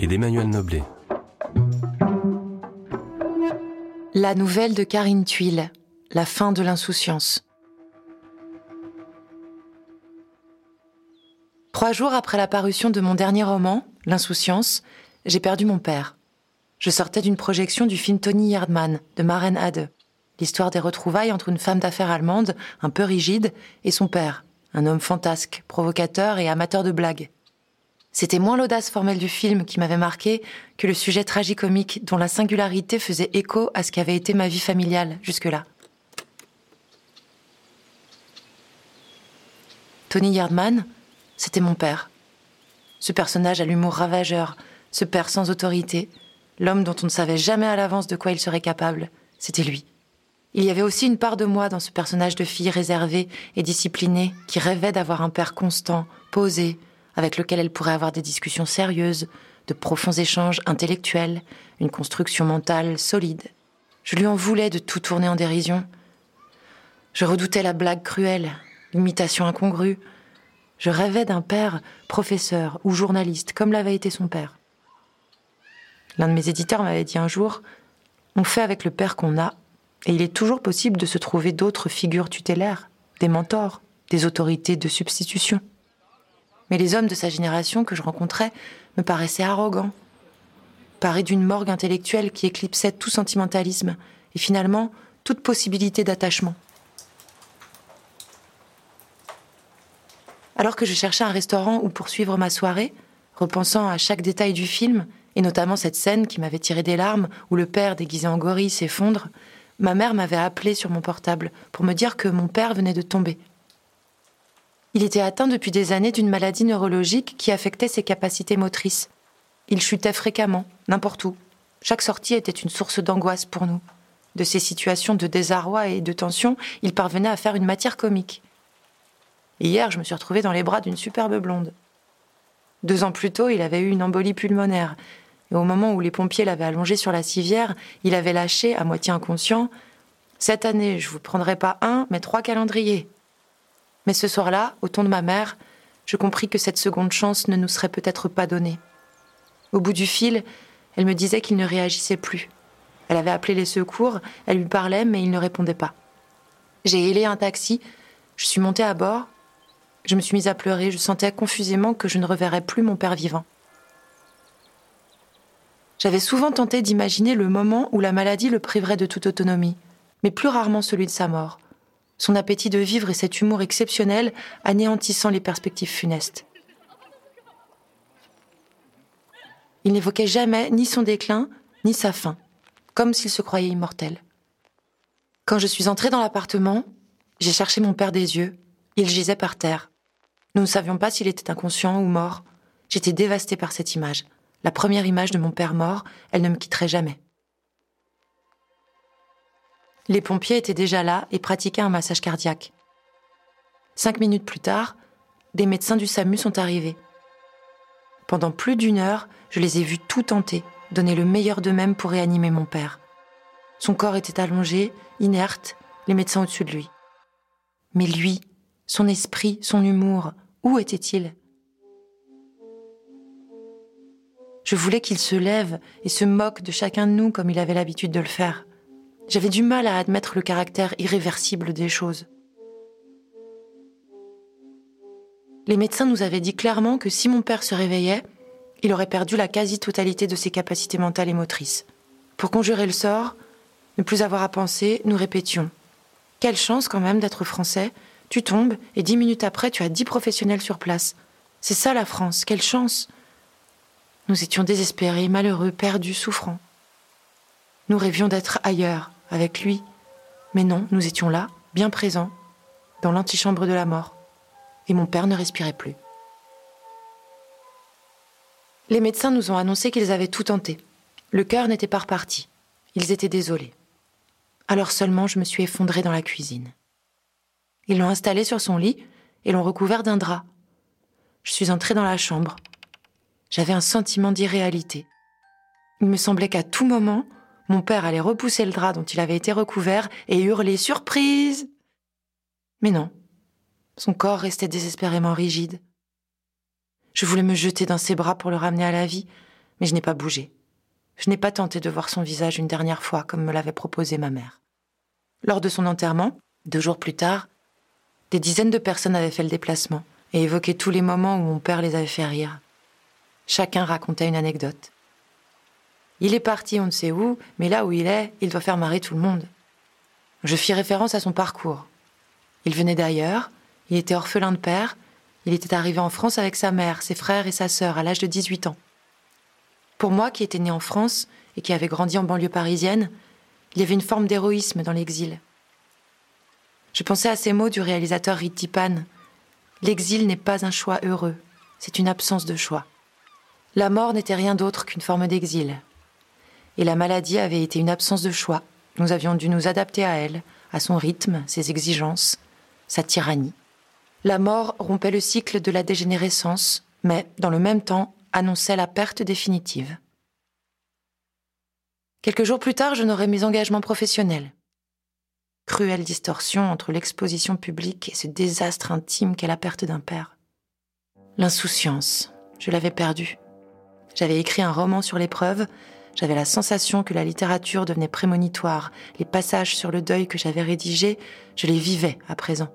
et d'Emmanuel Noblet. La nouvelle de Karine Tuile, La fin de l'insouciance. Trois jours après la parution de mon dernier roman, L'insouciance, j'ai perdu mon père. Je sortais d'une projection du film Tony Yardman de Maren Hade, l'histoire des retrouvailles entre une femme d'affaires allemande, un peu rigide, et son père, un homme fantasque, provocateur et amateur de blagues. C'était moins l'audace formelle du film qui m'avait marqué que le sujet tragicomique dont la singularité faisait écho à ce qu'avait été ma vie familiale jusque-là. Tony Yardman, c'était mon père. Ce personnage à l'humour ravageur, ce père sans autorité, l'homme dont on ne savait jamais à l'avance de quoi il serait capable, c'était lui. Il y avait aussi une part de moi dans ce personnage de fille réservée et disciplinée qui rêvait d'avoir un père constant, posé, avec lequel elle pourrait avoir des discussions sérieuses, de profonds échanges intellectuels, une construction mentale solide. Je lui en voulais de tout tourner en dérision. Je redoutais la blague cruelle, l'imitation incongrue. Je rêvais d'un père professeur ou journaliste, comme l'avait été son père. L'un de mes éditeurs m'avait dit un jour On fait avec le père qu'on a, et il est toujours possible de se trouver d'autres figures tutélaires, des mentors, des autorités de substitution. Mais les hommes de sa génération que je rencontrais me paraissaient arrogants, parés d'une morgue intellectuelle qui éclipsait tout sentimentalisme et finalement toute possibilité d'attachement. Alors que je cherchais un restaurant où poursuivre ma soirée, repensant à chaque détail du film, et notamment cette scène qui m'avait tiré des larmes où le père déguisé en gorille s'effondre, ma mère m'avait appelé sur mon portable pour me dire que mon père venait de tomber. Il était atteint depuis des années d'une maladie neurologique qui affectait ses capacités motrices. Il chutait fréquemment, n'importe où. Chaque sortie était une source d'angoisse pour nous. De ces situations de désarroi et de tension, il parvenait à faire une matière comique. hier, je me suis retrouvée dans les bras d'une superbe blonde. Deux ans plus tôt, il avait eu une embolie pulmonaire, et au moment où les pompiers l'avaient allongé sur la civière, il avait lâché, à moitié inconscient, Cette année, je vous prendrai pas un, mais trois calendriers. Mais ce soir-là, au ton de ma mère, je compris que cette seconde chance ne nous serait peut-être pas donnée. Au bout du fil, elle me disait qu'il ne réagissait plus. Elle avait appelé les secours, elle lui parlait, mais il ne répondait pas. J'ai hélé un taxi, je suis montée à bord, je me suis mise à pleurer, je sentais confusément que je ne reverrais plus mon père vivant. J'avais souvent tenté d'imaginer le moment où la maladie le priverait de toute autonomie, mais plus rarement celui de sa mort son appétit de vivre et cet humour exceptionnel anéantissant les perspectives funestes. Il n'évoquait jamais ni son déclin, ni sa fin, comme s'il se croyait immortel. Quand je suis entrée dans l'appartement, j'ai cherché mon père des yeux. Il gisait par terre. Nous ne savions pas s'il était inconscient ou mort. J'étais dévastée par cette image. La première image de mon père mort, elle ne me quitterait jamais. Les pompiers étaient déjà là et pratiquaient un massage cardiaque. Cinq minutes plus tard, des médecins du SAMU sont arrivés. Pendant plus d'une heure, je les ai vus tout tenter, donner le meilleur d'eux-mêmes pour réanimer mon père. Son corps était allongé, inerte, les médecins au-dessus de lui. Mais lui, son esprit, son humour, où était-il? Je voulais qu'il se lève et se moque de chacun de nous comme il avait l'habitude de le faire. J'avais du mal à admettre le caractère irréversible des choses. Les médecins nous avaient dit clairement que si mon père se réveillait, il aurait perdu la quasi-totalité de ses capacités mentales et motrices. Pour conjurer le sort, ne plus avoir à penser, nous répétions Quelle chance quand même d'être français Tu tombes et dix minutes après, tu as dix professionnels sur place. C'est ça la France, quelle chance Nous étions désespérés, malheureux, perdus, souffrants. Nous rêvions d'être ailleurs, avec lui. Mais non, nous étions là, bien présents, dans l'antichambre de la mort. Et mon père ne respirait plus. Les médecins nous ont annoncé qu'ils avaient tout tenté. Le cœur n'était pas reparti. Ils étaient désolés. Alors seulement je me suis effondrée dans la cuisine. Ils l'ont installé sur son lit et l'ont recouvert d'un drap. Je suis entrée dans la chambre. J'avais un sentiment d'irréalité. Il me semblait qu'à tout moment, mon père allait repousser le drap dont il avait été recouvert et hurler Surprise Mais non. Son corps restait désespérément rigide. Je voulais me jeter dans ses bras pour le ramener à la vie, mais je n'ai pas bougé. Je n'ai pas tenté de voir son visage une dernière fois comme me l'avait proposé ma mère. Lors de son enterrement, deux jours plus tard, des dizaines de personnes avaient fait le déplacement et évoqué tous les moments où mon père les avait fait rire. Chacun racontait une anecdote. Il est parti on ne sait où, mais là où il est, il doit faire marrer tout le monde. Je fis référence à son parcours. Il venait d'ailleurs, il était orphelin de père, il était arrivé en France avec sa mère, ses frères et sa sœur à l'âge de 18 ans. Pour moi, qui étais né en France et qui avait grandi en banlieue parisienne, il y avait une forme d'héroïsme dans l'exil. Je pensais à ces mots du réalisateur Rittipan. L'exil n'est pas un choix heureux, c'est une absence de choix. La mort n'était rien d'autre qu'une forme d'exil. Et la maladie avait été une absence de choix. Nous avions dû nous adapter à elle, à son rythme, ses exigences, sa tyrannie. La mort rompait le cycle de la dégénérescence, mais, dans le même temps, annonçait la perte définitive. Quelques jours plus tard, je n'aurais mes engagements professionnels. Cruelle distorsion entre l'exposition publique et ce désastre intime qu'est la perte d'un père. L'insouciance, je l'avais perdue. J'avais écrit un roman sur l'épreuve, j'avais la sensation que la littérature devenait prémonitoire, les passages sur le deuil que j'avais rédigés, je les vivais à présent.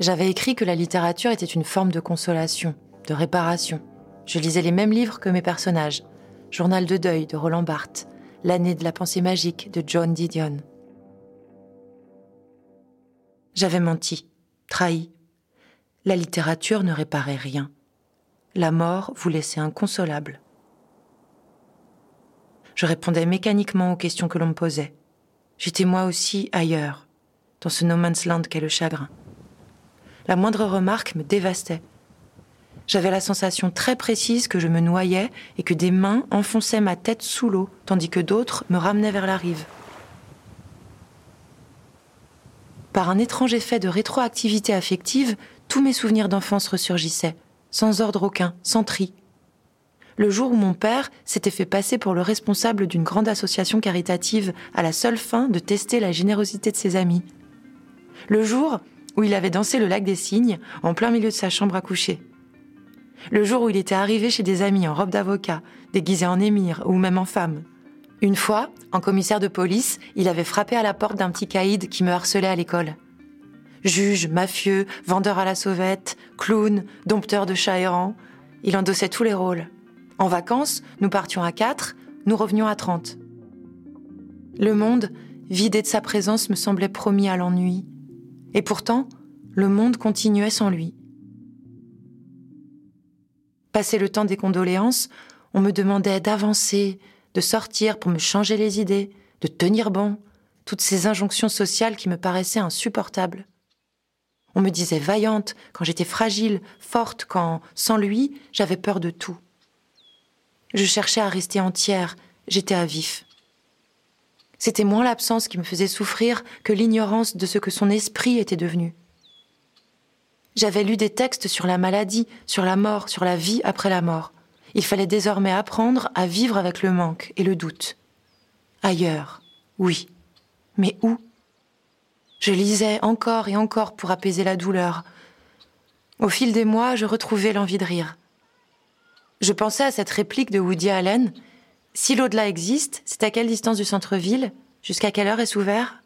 J'avais écrit que la littérature était une forme de consolation, de réparation. Je lisais les mêmes livres que mes personnages. Journal de deuil de Roland Barthes, L'année de la pensée magique de John Didion. J'avais menti, trahi. La littérature ne réparait rien. La mort vous laissait inconsolable. Je répondais mécaniquement aux questions que l'on me posait. J'étais moi aussi ailleurs, dans ce no man's land qu'est le chagrin la moindre remarque me dévastait. J'avais la sensation très précise que je me noyais et que des mains enfonçaient ma tête sous l'eau, tandis que d'autres me ramenaient vers la rive. Par un étrange effet de rétroactivité affective, tous mes souvenirs d'enfance ressurgissaient, sans ordre aucun, sans tri. Le jour où mon père s'était fait passer pour le responsable d'une grande association caritative à la seule fin de tester la générosité de ses amis. Le jour où il avait dansé le lac des cygnes en plein milieu de sa chambre à coucher. Le jour où il était arrivé chez des amis en robe d'avocat, déguisé en émir ou même en femme. Une fois, en commissaire de police, il avait frappé à la porte d'un petit caïd qui me harcelait à l'école. Juge, mafieux, vendeur à la sauvette, clown, dompteur de chats errants, il endossait tous les rôles. En vacances, nous partions à quatre, nous revenions à trente. Le monde, vidé de sa présence, me semblait promis à l'ennui, et pourtant, le monde continuait sans lui. Passé le temps des condoléances, on me demandait d'avancer, de sortir pour me changer les idées, de tenir bon, toutes ces injonctions sociales qui me paraissaient insupportables. On me disait vaillante quand j'étais fragile, forte quand, sans lui, j'avais peur de tout. Je cherchais à rester entière, j'étais à vif. C'était moins l'absence qui me faisait souffrir que l'ignorance de ce que son esprit était devenu. J'avais lu des textes sur la maladie, sur la mort, sur la vie après la mort. Il fallait désormais apprendre à vivre avec le manque et le doute. Ailleurs, oui. Mais où? Je lisais encore et encore pour apaiser la douleur. Au fil des mois, je retrouvais l'envie de rire. Je pensais à cette réplique de Woody Allen si l'au-delà existe, c'est à quelle distance du centre-ville? Jusqu'à quelle heure est-ce ouvert?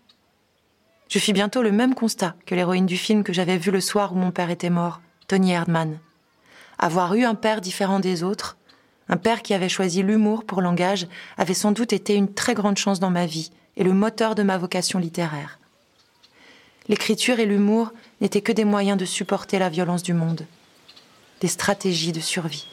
Je fis bientôt le même constat que l'héroïne du film que j'avais vu le soir où mon père était mort, Tony Erdmann. Avoir eu un père différent des autres, un père qui avait choisi l'humour pour langage, avait sans doute été une très grande chance dans ma vie et le moteur de ma vocation littéraire. L'écriture et l'humour n'étaient que des moyens de supporter la violence du monde, des stratégies de survie.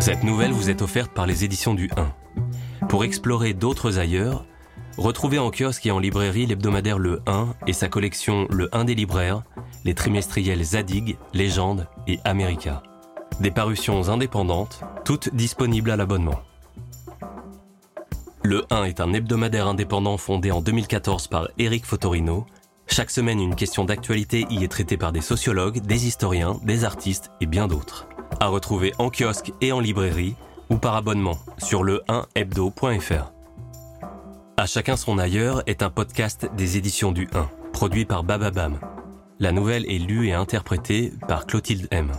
Cette nouvelle vous est offerte par les éditions du 1. Pour explorer d'autres ailleurs, retrouvez en kiosque et en librairie l'hebdomadaire Le 1 et sa collection Le 1 des libraires, les trimestriels Zadig, Légende et America. Des parutions indépendantes, toutes disponibles à l'abonnement. Le 1 est un hebdomadaire indépendant fondé en 2014 par Eric Fotorino. Chaque semaine, une question d'actualité y est traitée par des sociologues, des historiens, des artistes et bien d'autres. À retrouver en kiosque et en librairie ou par abonnement sur le 1hebdo.fr. À chacun son ailleurs est un podcast des éditions du 1, produit par Bababam. La nouvelle est lue et interprétée par Clotilde M.